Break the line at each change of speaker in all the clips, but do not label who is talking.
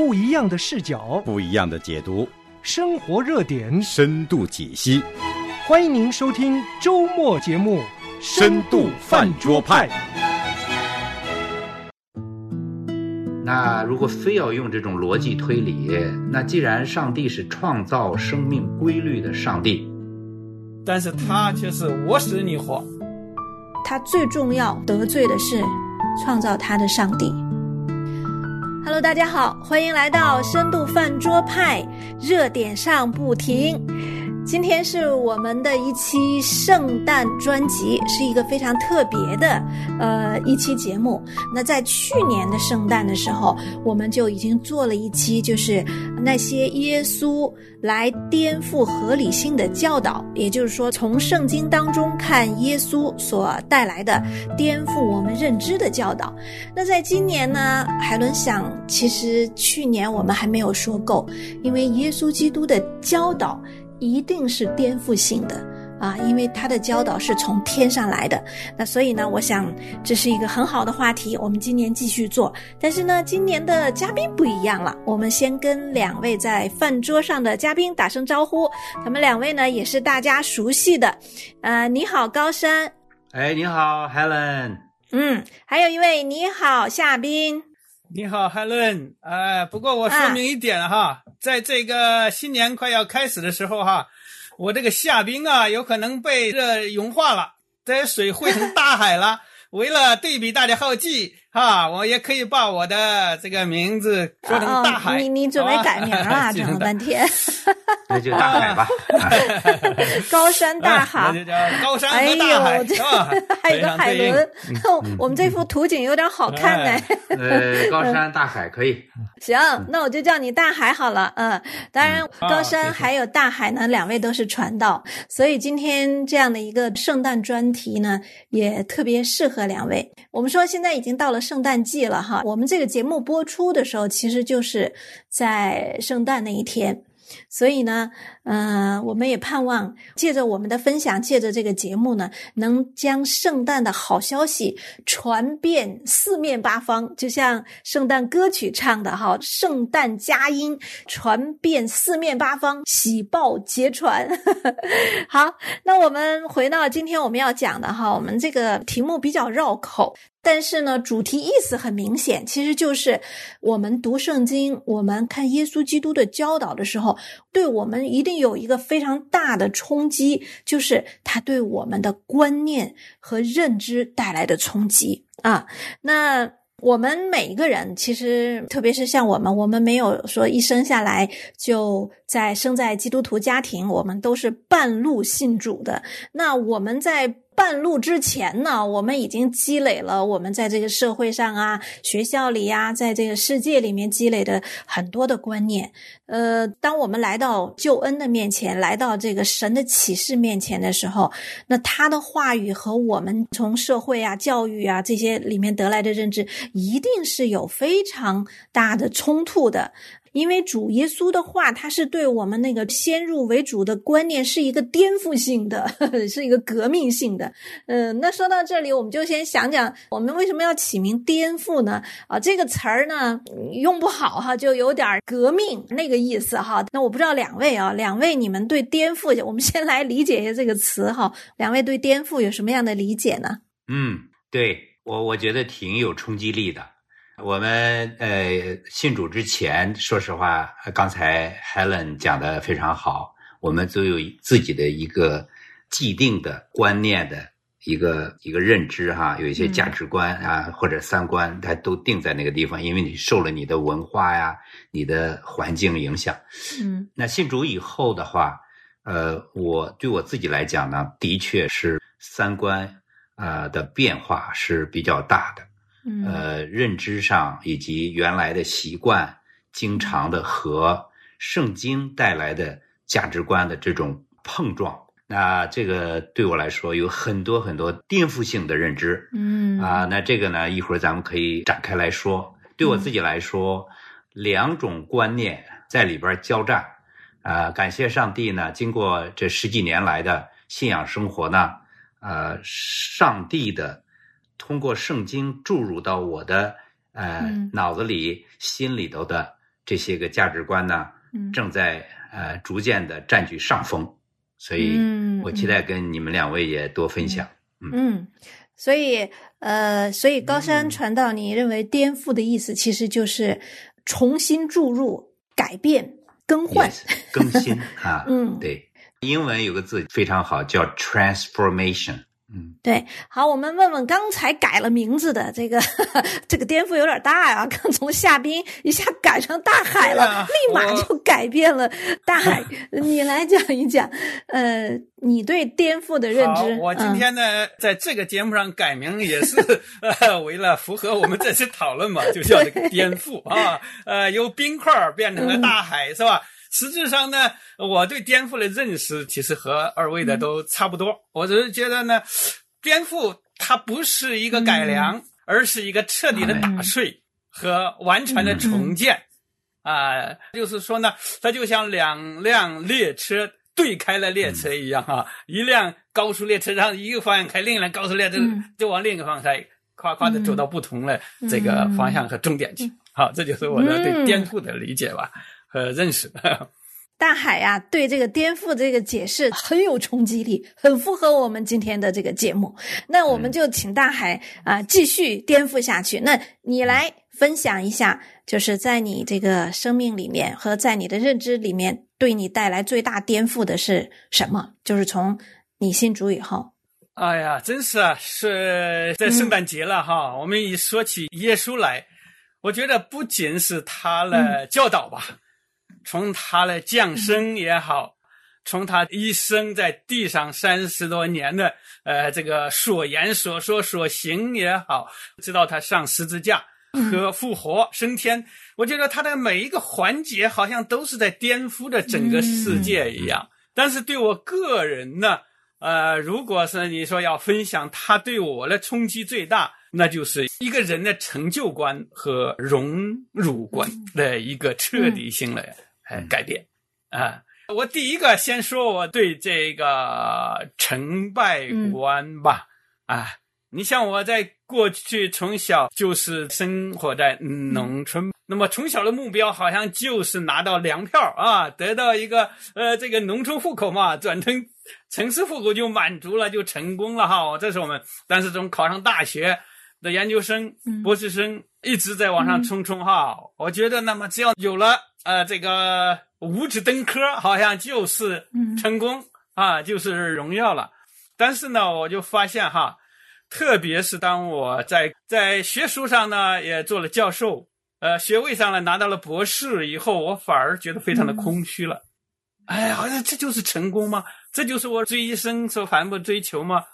不一样的视角，
不一样的解读，
生活热点，
深度解析。
欢迎您收听周末节目《
深度饭桌派》。
那如果非要用这种逻辑推理，那既然上帝是创造生命规律的上帝，
但是他却是我使你活。
他最重要得罪的是创造他的上帝。Hello，大家好，欢迎来到深度饭桌派，热点上不停。今天是我们的一期圣诞专辑，是一个非常特别的呃一期节目。那在去年的圣诞的时候，我们就已经做了一期，就是那些耶稣来颠覆合理性的教导，也就是说，从圣经当中看耶稣所带来的颠覆我们认知的教导。那在今年呢，海伦想，其实去年我们还没有说够，因为耶稣基督的教导。一定是颠覆性的啊，因为他的教导是从天上来的。那所以呢，我想这是一个很好的话题，我们今年继续做。但是呢，今年的嘉宾不一样了，我们先跟两位在饭桌上的嘉宾打声招呼。他们两位呢，也是大家熟悉的。呃，你好，高山。
哎，你好，Helen。
嗯，还有一位，你好，夏冰。
你好，Helen。哎，不过我说明一点哈。在这个新年快要开始的时候，哈，我这个夏冰啊，有可能被这融化了，这水汇成大海了。为了对比大家好记。哈，我也可以把我的这个名字说成大海。
你你准备改名了？整了 半天。
那就大海吧。
高山大海。
那就叫高山和大海，是吧？
还有个海伦。我们这幅图景有点好看呢。
呃，高山大海可以。
行，那我就叫你大海好了。嗯，当然，高山还有大海呢，两位都是传道，所以今天这样的一个圣诞专题呢，也特别适合两位。我们说现在已经到了。圣诞季了哈，我们这个节目播出的时候，其实就是在圣诞那一天。所以呢，嗯，我们也盼望借着我们的分享，借着这个节目呢，能将圣诞的好消息传遍四面八方，就像圣诞歌曲唱的哈，“圣诞佳音传遍四面八方，喜报捷传。”好，那我们回到今天我们要讲的哈，我们这个题目比较绕口。但是呢，主题意思很明显，其实就是我们读圣经，我们看耶稣基督的教导的时候，对我们一定有一个非常大的冲击，就是他对我们的观念和认知带来的冲击啊。那我们每一个人，其实特别是像我们，我们没有说一生下来就在生在基督徒家庭，我们都是半路信主的。那我们在。半路之前呢，我们已经积累了我们在这个社会上啊、学校里呀，在这个世界里面积累的很多的观念。呃，当我们来到救恩的面前，来到这个神的启示面前的时候，那他的话语和我们从社会啊、教育啊这些里面得来的认知，一定是有非常大的冲突的。因为主耶稣的话，他是对我们那个先入为主的观念是一个颠覆性的，是一个革命性的。嗯，那说到这里，我们就先想讲，我们为什么要起名颠覆呢？啊，这个词儿呢用不好哈，就有点革命那个意思哈。那我不知道两位啊，两位你们对颠覆，我们先来理解一下这个词哈。两位对颠覆有什么样的理解呢？
嗯，对我我觉得挺有冲击力的。我们呃信主之前，说实话，刚才 Helen 讲的非常好。我们都有自己的一个既定的观念的一个一个认知哈，有一些价值观啊或者三观，它都定在那个地方，因为你受了你的文化呀、你的环境影响。
嗯，
那信主以后的话，呃，我对我自己来讲呢，的确是三观啊的变化是比较大的。呃，认知上以及原来的习惯，经常的和圣经带来的价值观的这种碰撞，那这个对我来说有很多很多颠覆性的认知。
嗯
啊，那这个呢，一会儿咱们可以展开来说。对我自己来说，两种观念在里边交战。啊，感谢上帝呢，经过这十几年来的信仰生活呢，呃，上帝的。通过圣经注入到我的呃脑子里、心里头的这些个价值观呢，正在呃逐渐的占据上风，所以我期待跟你们两位也多分享。
嗯，所以呃，所以高山传道，你认为颠覆的意思其实就是重新注入、改变、更换、
更新 啊。嗯，对，英文有个字非常好，叫 transformation。嗯，
对，好，我们问问刚才改了名字的这个，这个颠覆有点大呀，刚从夏冰一下改成大海了，立马就改变了大海。你来讲一讲，呃，你对颠覆的认知。
我今天呢，在这个节目上改名也是 呃，为了符合我们这次讨论嘛，就叫这个颠覆啊，呃，由冰块变成了大海，是吧？实质上呢，我对颠覆的认识其实和二位的都差不多。我只是觉得呢，颠覆它不是一个改良，而是一个彻底的打碎和完全的重建。啊，就是说呢，它就像两辆列车对开了列车一样啊，一辆高速列车让一个方向开，另一辆高速列车就往另一个方向开，夸夸的走到不同的这个方向和终点去。好，这就是我的对颠覆的理解吧。和认识，
大海呀，对这个颠覆这个解释很有冲击力，很符合我们今天的这个节目。那我们就请大海啊继续颠覆下去。那你来分享一下，就是在你这个生命里面和在你的认知里面，对你带来最大颠覆的是什么？就是从你信主以后。
哎呀，真是啊，是在圣诞节了哈。我们一说起耶稣来，我觉得不仅是他的教导吧。从他的降生也好，从他一生在地上三十多年的呃这个所言所说所行也好，直到他上十字架和复活升天，我觉得他的每一个环节好像都是在颠覆着整个世界一样。但是对我个人呢，呃，如果是你说要分享他对我的冲击最大，那就是一个人的成就观和荣辱观的一个彻底性的。改变，啊！我第一个先说我对这个成败观吧，啊！你像我在过去从小就是生活在农村，那么从小的目标好像就是拿到粮票啊，得到一个呃这个农村户口嘛，转成城市户口就满足了，就成功了哈。这是我们，但是从考上大学的研究生、博士生一直在往上冲冲哈。我觉得那么只要有了。呃，这个五指登科好像就是成功啊，就是荣耀了。但是呢，我就发现哈，特别是当我在在学术上呢也做了教授，呃，学位上呢拿到了博士以后，我反而觉得非常的空虚了。哎，好像这就是成功吗？这就是我这一生所反复追求吗？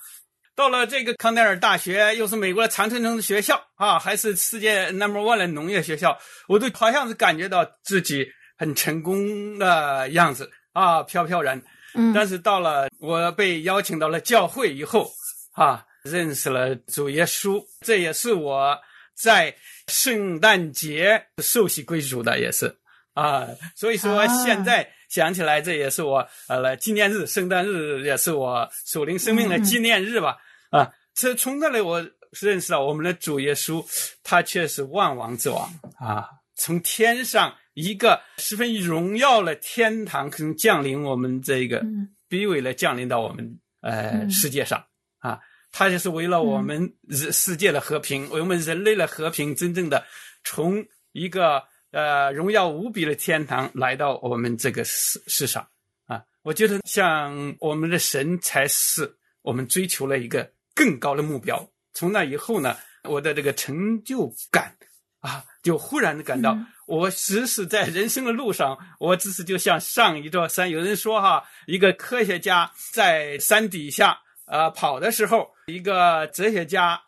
到了这个康奈尔大学，又是美国的常春藤的学校啊，还是世界 number one 的农业学校，我都好像是感觉到自己很成功的样子啊，飘飘然。
嗯，
但是到了我被邀请到了教会以后，啊，认识了主耶稣，这也是我在圣诞节受洗归主的，也是啊，所以说现在想起来，这也是我呃纪念日，圣诞日也是我属灵生命的纪念日吧。啊，这从那里我认识到，我们的主耶稣，他却是万王之王啊！从天上一个十分荣耀的天堂，可能降临我们这个卑微的降临到我们呃世界上啊！他就是为了我们世世界的和平，为我们人类的和平，真正的从一个呃荣耀无比的天堂来到我们这个世世上啊！我觉得像我们的神才是我们追求了一个。更高的目标。从那以后呢，我的这个成就感啊，就忽然的感到，我只是在人生的路上，我只是就像上一座山。有人说哈，一个科学家在山底下啊跑的时候，一个哲学家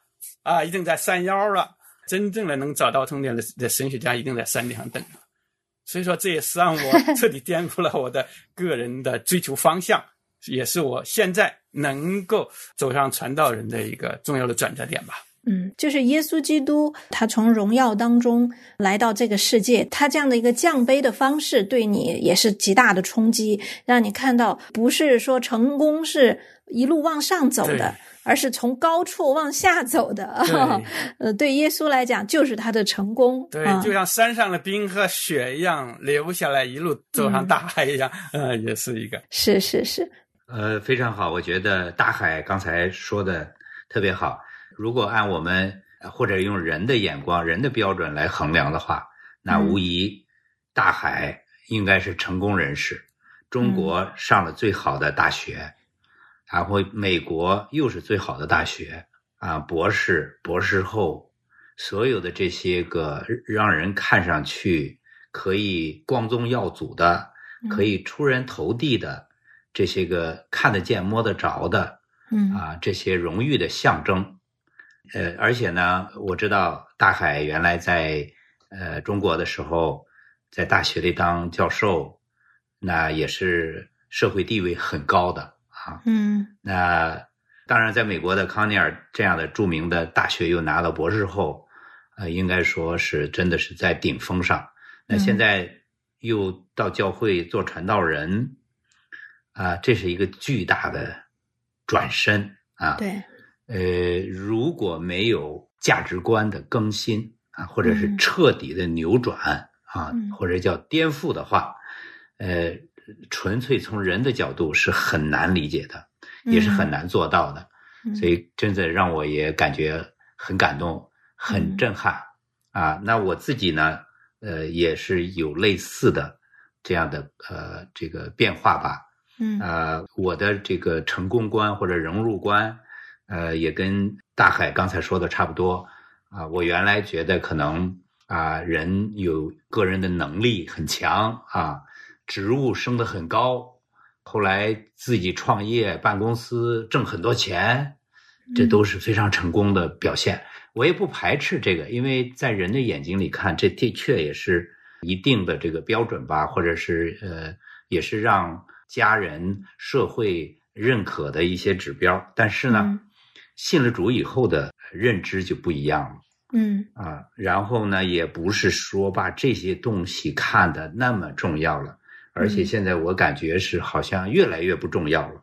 啊一定在山腰了。真正的能找到终点的的神学家一定在山顶上等。所以说，这也是让我 彻底颠覆了我的个人的追求方向。也是我现在能够走上传道人的一个重要的转折点吧。
嗯，就是耶稣基督，他从荣耀当中来到这个世界，他这样的一个降杯的方式，对你也是极大的冲击，让你看到不是说成功是一路往上走的，而是从高处往下走的。呃，对耶稣来讲，就是他的成功。
对，就像山上的冰和雪一样流下来，一路走上大海一样，呃，也是一个。
是是是。
呃，非常好，我觉得大海刚才说的特别好。如果按我们或者用人的眼光、人的标准来衡量的话，那无疑大海应该是成功人士。中国上了最好的大学，然后美国又是最好的大学啊，博士、博士后，所有的这些个让人看上去可以光宗耀祖的、可以出人头地的这些个看得见、摸得着的，
嗯
啊，这些荣誉的象征。呃，而且呢，我知道大海原来在呃中国的时候，在大学里当教授，那也是社会地位很高的啊。
嗯，
那当然，在美国的康尼尔这样的著名的大学又拿了博士后，呃，应该说是真的是在顶峰上。那现在又到教会做传道人，啊，这是一个巨大的转身啊。
对。
呃，如果没有价值观的更新啊，或者是彻底的扭转啊，或者叫颠覆的话，呃，纯粹从人的角度是很难理解的，也是很难做到的。所以，真的让我也感觉很感动，很震撼啊。那我自己呢，呃，也是有类似的这样的呃这个变化吧。
嗯，
呃，我的这个成功观或者融入观。呃，也跟大海刚才说的差不多啊。我原来觉得可能啊，人有个人的能力很强啊，职务升得很高，后来自己创业办公司挣很多钱，这都是非常成功的表现。我也不排斥这个，因为在人的眼睛里看，这的确也是一定的这个标准吧，或者是呃，也是让家人、社会认可的一些指标。但是呢。信了主以后的认知就不一样了，
嗯
啊，然后呢，也不是说把这些东西看得那么重要了，而且现在我感觉是好像越来越不重要了，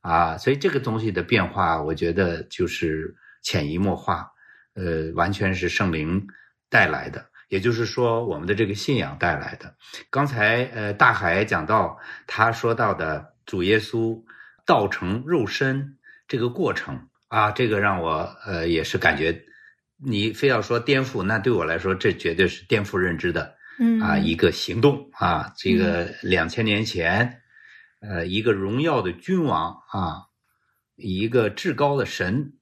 啊，所以这个东西的变化，我觉得就是潜移默化，呃，完全是圣灵带来的，也就是说我们的这个信仰带来的。刚才呃，大海讲到他说到的主耶稣道成肉身这个过程。啊，这个让我呃也是感觉，你非要说颠覆，那对我来说这绝对是颠覆认知的，
嗯
啊一个行动啊，这个两千年前，呃一个荣耀的君王啊，一个至高的神，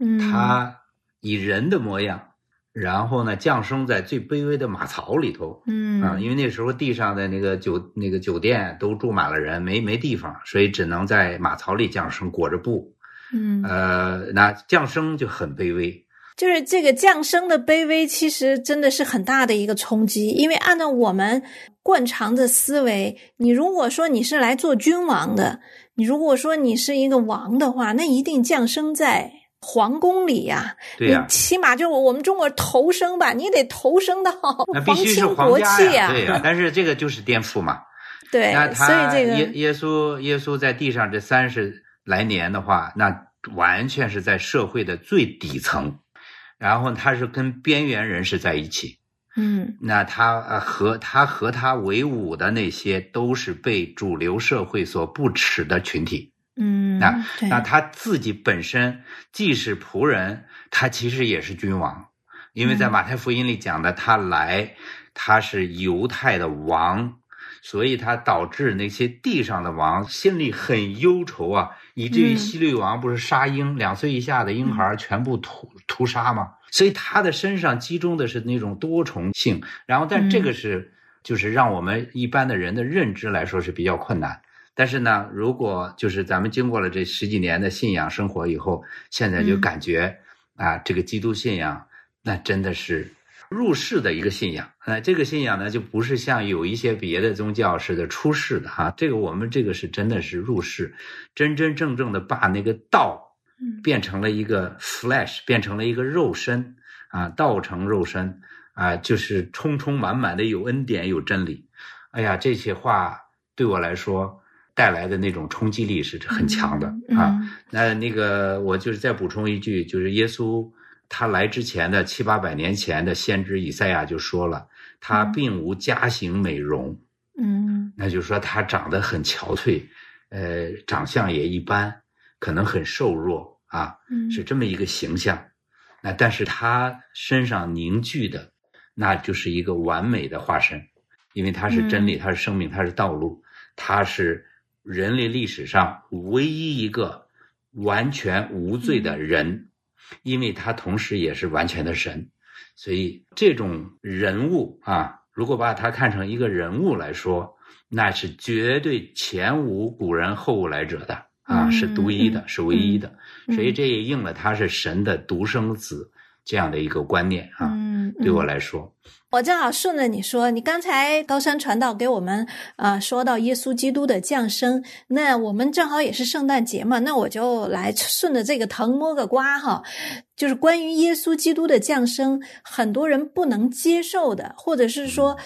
嗯，
他以人的模样，然后呢降生在最卑微的马槽里头，
嗯
啊，因为那时候地上的那个酒那个酒店都住满了人，没没地方，所以只能在马槽里降生，裹着布。
嗯，
呃，那降生就很卑微，
就是这个降生的卑微，其实真的是很大的一个冲击。因为按照我们惯常的思维，你如果说你是来做君王的，你如果说你是一个王的话，那一定降生在皇宫里呀。
对呀，
起码就是我们中国投生吧，你得投生到
那必须是
皇
家
呀。
对呀，但是这个就是颠覆嘛。
对，
那
所以这个
耶耶稣耶稣在地上这三十。来年的话，那完全是在社会的最底层，然后他是跟边缘人士在一起，
嗯，
那他呃和他和他为伍的那些都是被主流社会所不耻的群体，
嗯，
那那他自己本身既是仆人，他其实也是君王，因为在马太福音里讲的，他来他是犹太的王。所以他导致那些地上的王心里很忧愁啊，以至于希律王不是杀婴，两岁以下的婴孩全部屠屠杀吗？所以他的身上集中的是那种多重性，然后但这个是就是让我们一般的人的认知来说是比较困难。但是呢，如果就是咱们经过了这十几年的信仰生活以后，现在就感觉啊，这个基督信仰那真的是。入世的一个信仰，呃，这个信仰呢，就不是像有一些别的宗教似的出世的哈。这个我们这个是真的是入世，真真正正的把那个道变成了一个 flesh，变成了一个肉身啊，道成肉身啊，就是充充满满的有恩典有真理。哎呀，这些话对我来说带来的那种冲击力是很强的啊。那那个我就是再补充一句，就是耶稣他来之前的七八百年前的先知以赛亚就说了，他并无家形美容，
嗯，
那就是说他长得很憔悴，呃，长相也一般。可能很瘦弱啊，是这么一个形象。那但是他身上凝聚的，那就是一个完美的化身，因为他是真理，他是生命，他是道路，他是人类历史上唯一一个完全无罪的人，因为他同时也是完全的神。所以这种人物啊，如果把他看成一个人物来说，那是绝对前无古人后无来者的。啊，是独一的，是唯一的，所以这也应了他是神的独生子这样的一个观念啊。对我来说，
我正好顺着你说，你刚才高山传道给我们啊说到耶稣基督的降生，那我们正好也是圣诞节嘛，那我就来顺着这个藤摸个瓜哈，就是关于耶稣基督的降生，很多人不能接受的，或者是说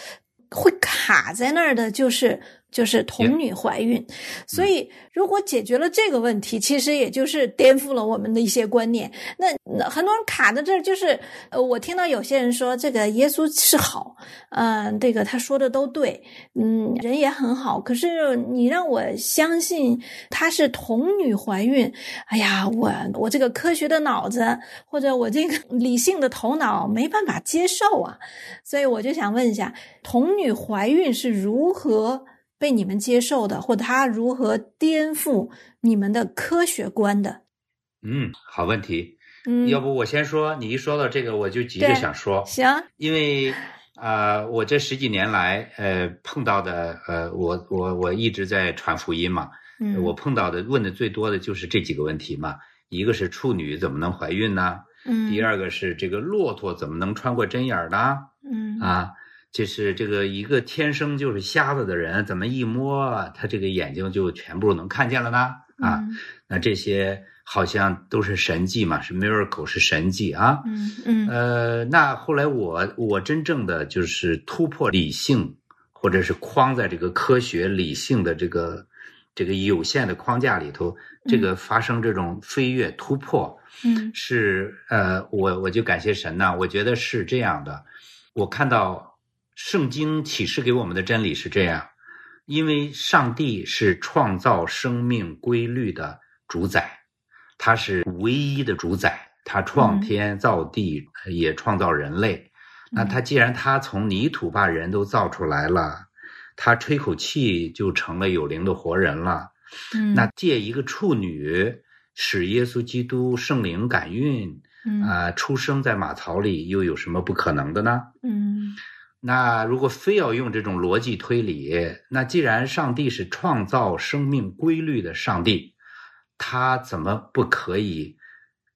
会卡在那儿的，就是。就是童女怀孕，所以如果解决了这个问题，其实也就是颠覆了我们的一些观念。那很多人卡在这儿，就是呃，我听到有些人说这个耶稣是好，嗯，这个他说的都对，嗯，人也很好。可是你让我相信他是童女怀孕，哎呀，我我这个科学的脑子或者我这个理性的头脑没办法接受啊。所以我就想问一下，童女怀孕是如何？被你们接受的，或他如何颠覆你们的科学观的？
嗯，好问题。嗯，要不我先说，你一说到这个，我就急着想说。
行，
因为啊，我这十几年来，呃，碰到的，呃，我我我一直在传福音嘛。嗯，我碰到的问的最多的就是这几个问题嘛。一个是处女怎么能怀孕呢？嗯。第二个是这个骆驼怎么能穿过针眼儿呢？嗯。啊。就是这个一个天生就是瞎子的人，怎么一摸他这个眼睛就全部能看见了呢？啊，那这些好像都是神迹嘛，是 miracle，是神迹啊。
嗯嗯。
呃，那后来我我真正的就是突破理性，或者是框在这个科学理性的这个这个有限的框架里头，这个发生这种飞跃突破，
嗯，
是呃，我我就感谢神呐，我觉得是这样的，我看到。圣经启示给我们的真理是这样：因为上帝是创造生命规律的主宰，他是唯一的主宰，他创天造地，也创造人类。那他既然他从泥土把人都造出来了，他吹口气就成了有灵的活人了。那借一个处女使耶稣基督圣灵感孕，啊，出生在马槽里，又有什么不可能的呢？
嗯。
那如果非要用这种逻辑推理，那既然上帝是创造生命规律的上帝，他怎么不可以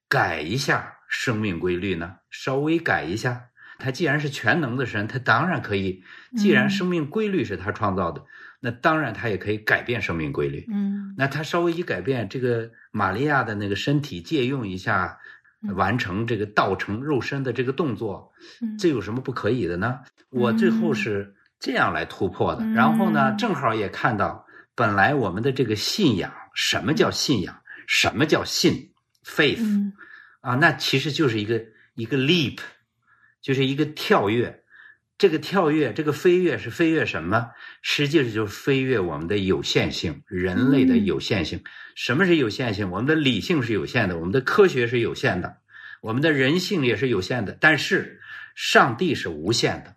改一下生命规律呢？稍微改一下，他既然是全能的神，他当然可以。既然生命规律是他创造的，那当然他也可以改变生命规律。
嗯，
那他稍微一改变，这个玛利亚的那个身体借用一下。完成这个道成肉身的这个动作，这有什么不可以的呢？我最后是这样来突破的。然后呢，正好也看到，本来我们的这个信仰，什么叫信仰？什么叫信？faith 啊，那其实就是一个一个 leap，就是一个跳跃。这个跳跃，这个飞跃是飞跃什么？实际上就是飞跃我们的有限性，人类的有限性。什么是有限性？我们的理性是有限的，我们的科学是有限的，我们的人性也是有限的。但是上帝是无限的。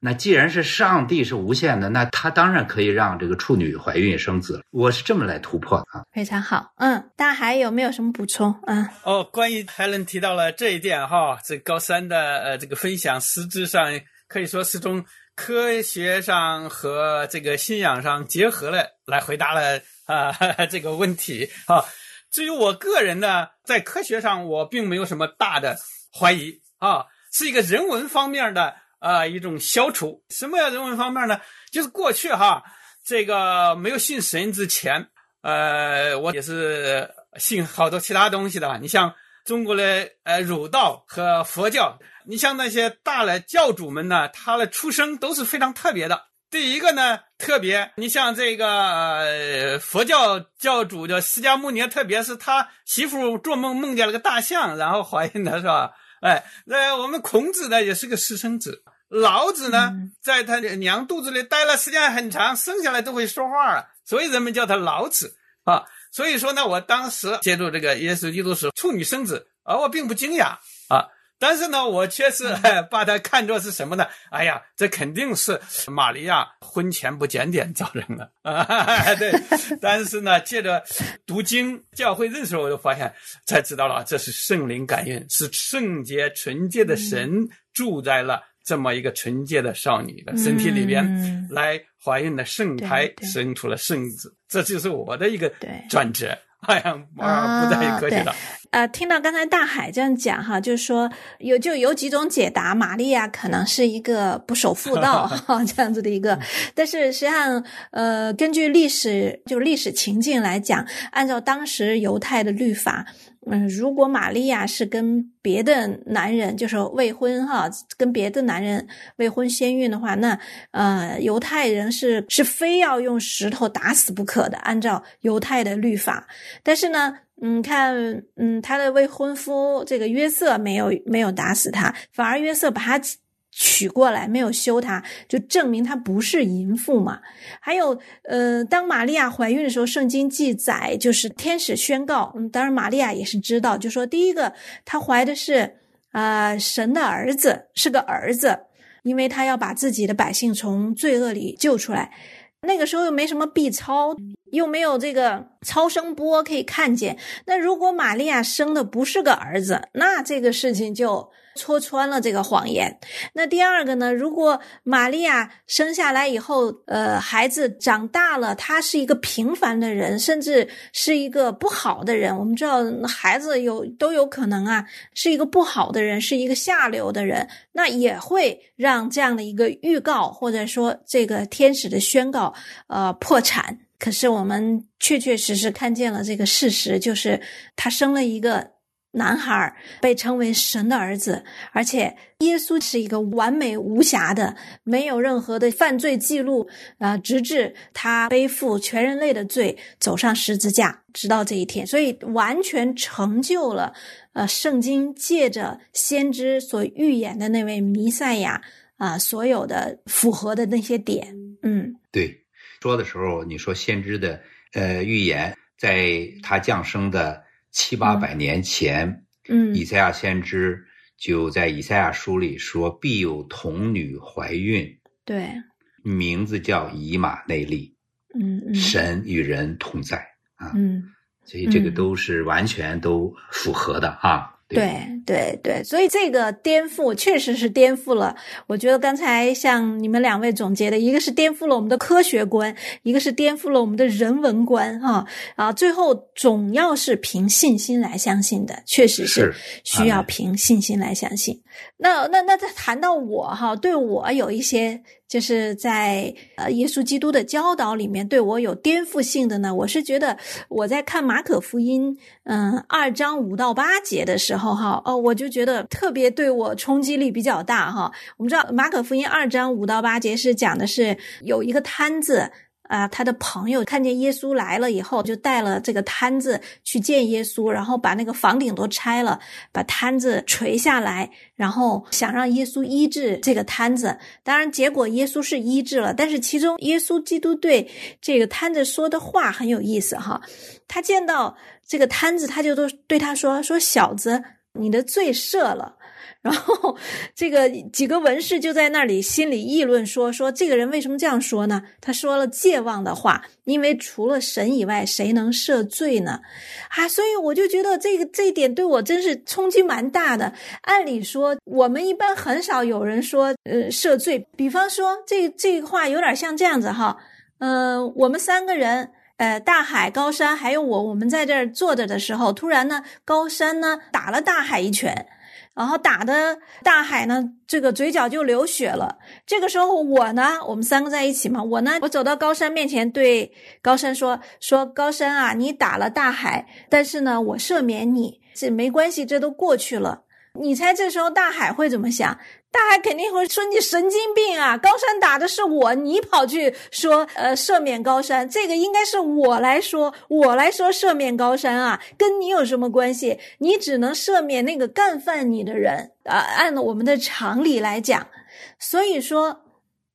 那既然是上帝是无限的，那他当然可以让这个处女怀孕生子。我是这么来突破的啊。
非常好，嗯，大家还有没有什么补充？嗯，
哦，关于 Helen 提到了这一点哈，这高三的呃这个分享，实质上。可以说是从科学上和这个信仰上结合了来回答了啊 这个问题啊。至于我个人呢，在科学上我并没有什么大的怀疑啊，是一个人文方面的啊一种消除。什么叫人文方面呢？就是过去哈这个没有信神之前，呃，我也是信好多其他东西的。你像中国的呃儒道和佛教，你像那些大的教主们呢，他的出生都是非常特别的。第一个呢，特别，你像这个呃佛教教主叫释迦牟尼，特别是他媳妇做梦梦见了个大象，然后怀孕的是吧？哎，那我们孔子呢也是个私生子，老子呢在他娘肚子里待了时间很长，生下来都会说话了，所以人们叫他老子啊。所以说呢，我当时接触这个耶稣基督时处女生子，而我并不惊讶啊。但是呢，我却是把它看作是什么呢？哎呀，这肯定是玛利亚婚前不检点造成的啊！对，但是呢，借着读经、教会认识，我就发现才知道了，这是圣灵感应，是圣洁纯洁的神住在了这么一个纯洁的少女的身体里边，来怀孕的圣胎生出了圣子，这就是我的一个转折。哎呀，不再客气了。
呃，听到刚才大海这样讲哈，就是说有就有几种解答，玛利亚可能是一个不守妇道 哈这样子的一个，但是实际上呃，根据历史就历史情境来讲，按照当时犹太的律法。嗯，如果玛利亚是跟别的男人，就是未婚哈，跟别的男人未婚先孕的话，那呃，犹太人是是非要用石头打死不可的，按照犹太的律法。但是呢，嗯，看，嗯，他的未婚夫这个约瑟没有没有打死他，反而约瑟把他。娶过来没有休她，就证明她不是淫妇嘛。还有，呃，当玛利亚怀孕的时候，圣经记载就是天使宣告，嗯，当然玛利亚也是知道，就说第一个她怀的是啊神的儿子，是个儿子，因为他要把自己的百姓从罪恶里救出来。那个时候又没什么 B 超，又没有这个超声波可以看见。那如果玛利亚生的不是个儿子，那这个事情就。戳穿了这个谎言。那第二个呢？如果玛利亚生下来以后，呃，孩子长大了，他是一个平凡的人，甚至是一个不好的人。我们知道，孩子有都有可能啊，是一个不好的人，是一个下流的人，那也会让这样的一个预告，或者说这个天使的宣告，呃，破产。可是我们确确实实看见了这个事实，就是他生了一个。男孩被称为神的儿子，而且耶稣是一个完美无瑕的，没有任何的犯罪记录啊，直至他背负全人类的罪，走上十字架，直到这一天，所以完全成就了呃，圣经借着先知所预言的那位弥赛亚啊，所有的符合的那些点，嗯，
对，说的时候你说先知的呃预言，在他降生的。七八百年前，
嗯，
以赛亚先知就在以赛亚书里说：“必有童女怀孕，
对，
名字叫以马内利，
嗯，
神与人同在
啊，嗯，
所以这个都是完全都符合的啊。”
对对对，所以这个颠覆确实是颠覆了。我觉得刚才像你们两位总结的，一个是颠覆了我们的科学观，一个是颠覆了我们的人文观，哈啊，最后总要是凭信心来相信的，确实是需要凭信心来相信。那那那，再谈到我哈，对我有一些。就是在呃耶稣基督的教导里面对我有颠覆性的呢。我是觉得我在看马可福音嗯二章五到八节的时候哈哦我就觉得特别对我冲击力比较大哈。我们知道马可福音二章五到八节是讲的是有一个摊子。啊，他的朋友看见耶稣来了以后，就带了这个摊子去见耶稣，然后把那个房顶都拆了，把摊子垂下来，然后想让耶稣医治这个摊子。当然，结果耶稣是医治了，但是其中耶稣基督对这个摊子说的话很有意思哈。他见到这个摊子，他就都对他说：“说小子，你的罪赦了。”然后，这个几个文士就在那里心里议论说：“说这个人为什么这样说呢？他说了戒妄的话，因为除了神以外，谁能赦罪呢？啊，所以我就觉得这个这一点对我真是冲击蛮大的。按理说，我们一般很少有人说呃赦罪。比方说，这这个话有点像这样子哈，嗯，我们三个人，呃，大海、高山还有我，我们在这儿坐着的时候，突然呢，高山呢打了大海一拳。”然后打的大海呢，这个嘴角就流血了。这个时候我呢，我们三个在一起嘛，我呢，我走到高山面前，对高山说：“说高山啊，你打了大海，但是呢，我赦免你，这没关系，这都过去了。”你猜这时候大海会怎么想？大海肯定会说你神经病啊！高山打的是我，你跑去说呃赦免高山，这个应该是我来说，我来说赦免高山啊，跟你有什么关系？你只能赦免那个干犯你的人啊！按我们的常理来讲，所以说，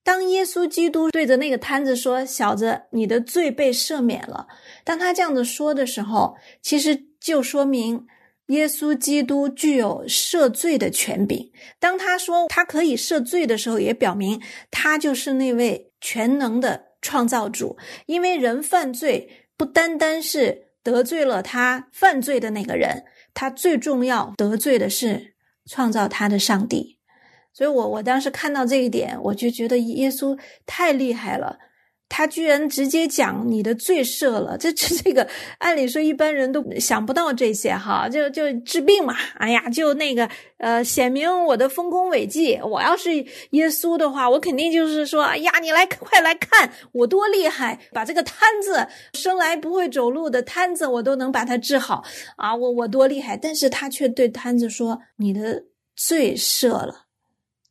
当耶稣基督对着那个摊子说：“小子，你的罪被赦免了。”当他这样子说的时候，其实就说明。耶稣基督具有赦罪的权柄。当他说他可以赦罪的时候，也表明他就是那位全能的创造主。因为人犯罪不单单是得罪了他犯罪的那个人，他最重要得罪的是创造他的上帝。所以，我我当时看到这一点，我就觉得耶稣太厉害了。他居然直接讲你的罪赦了，这这这个，按理说一般人都想不到这些哈，就就治病嘛，哎呀，就那个呃，显明我的丰功伟绩。我要是耶稣的话，我肯定就是说，哎呀，你来快来看我多厉害，把这个瘫子生来不会走路的瘫子我都能把他治好啊，我我多厉害。但是他却对瘫子说，你的罪赦了。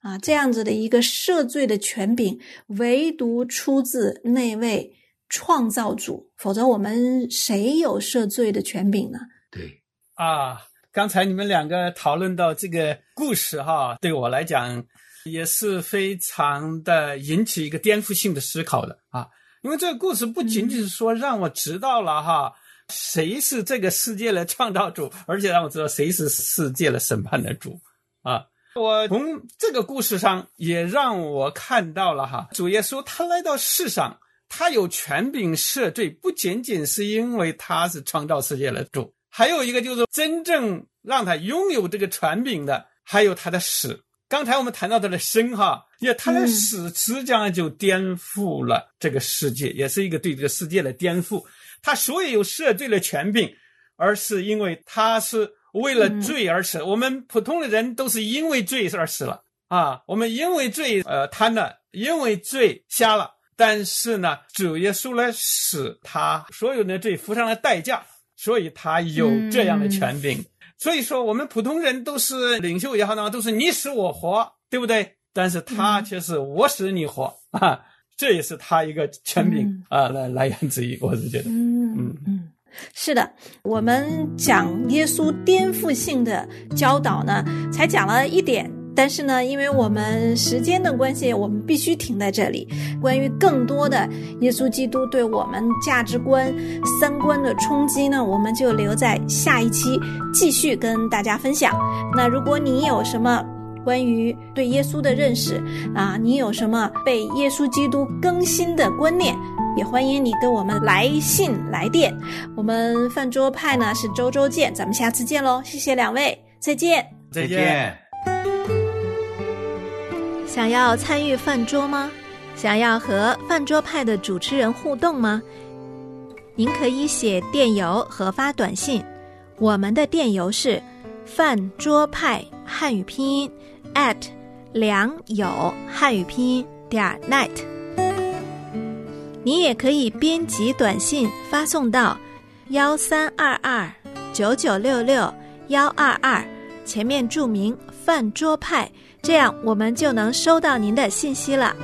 啊，这样子的一个赦罪的权柄，唯独出自那位创造主，否则我们谁有赦罪的权柄呢？
对，
啊，刚才你们两个讨论到这个故事哈，对我来讲也是非常的引起一个颠覆性的思考的啊，因为这个故事不仅仅是说让我知道了哈，谁是这个世界的创造主，而且让我知道谁是世界的审判的主啊。我从这个故事上也让我看到了哈，主耶稣他来到世上，他有权柄赦罪，不仅仅是因为他是创造世界的主，还有一个就是真正让他拥有这个权柄的，还有他的死。刚才我们谈到他的生哈，也他的死实际上就颠覆了这个世界，也是一个对这个世界的颠覆。他所以有赦罪的权柄，而是因为他是。为了罪而死，我们普通的人都是因为罪而死了啊！我们因为罪呃贪了，因为罪瞎了。但是呢，主耶稣来使，他所有的罪付上了代价，所以他有这样的权柄。所以说，我们普通人都是领袖也好，呢，都是你死我活，对不对？但是他却是我死你活啊！这也是他一个权柄啊来来源之一，我是觉得。
是的，我们讲耶稣颠覆性的教导呢，才讲了一点。但是呢，因为我们时间的关系，我们必须停在这里。关于更多的耶稣基督对我们价值观、三观的冲击呢，我们就留在下一期继续跟大家分享。那如果你有什么关于对耶稣的认识啊，你有什么被耶稣基督更新的观念？也欢迎你跟我们来信来电，我们饭桌派呢是周周见，咱们下次见喽！谢谢两位，再见，
再见。
想要参与饭桌吗？想要和饭桌派的主持人互动吗？您可以写电邮和发短信，我们的电邮是饭桌派汉语拼音 at 良友汉语拼音点 net。你也可以编辑短信发送到幺三二二九九六六幺二二，前面注明“饭桌派”，这样我们就能收到您的信息了。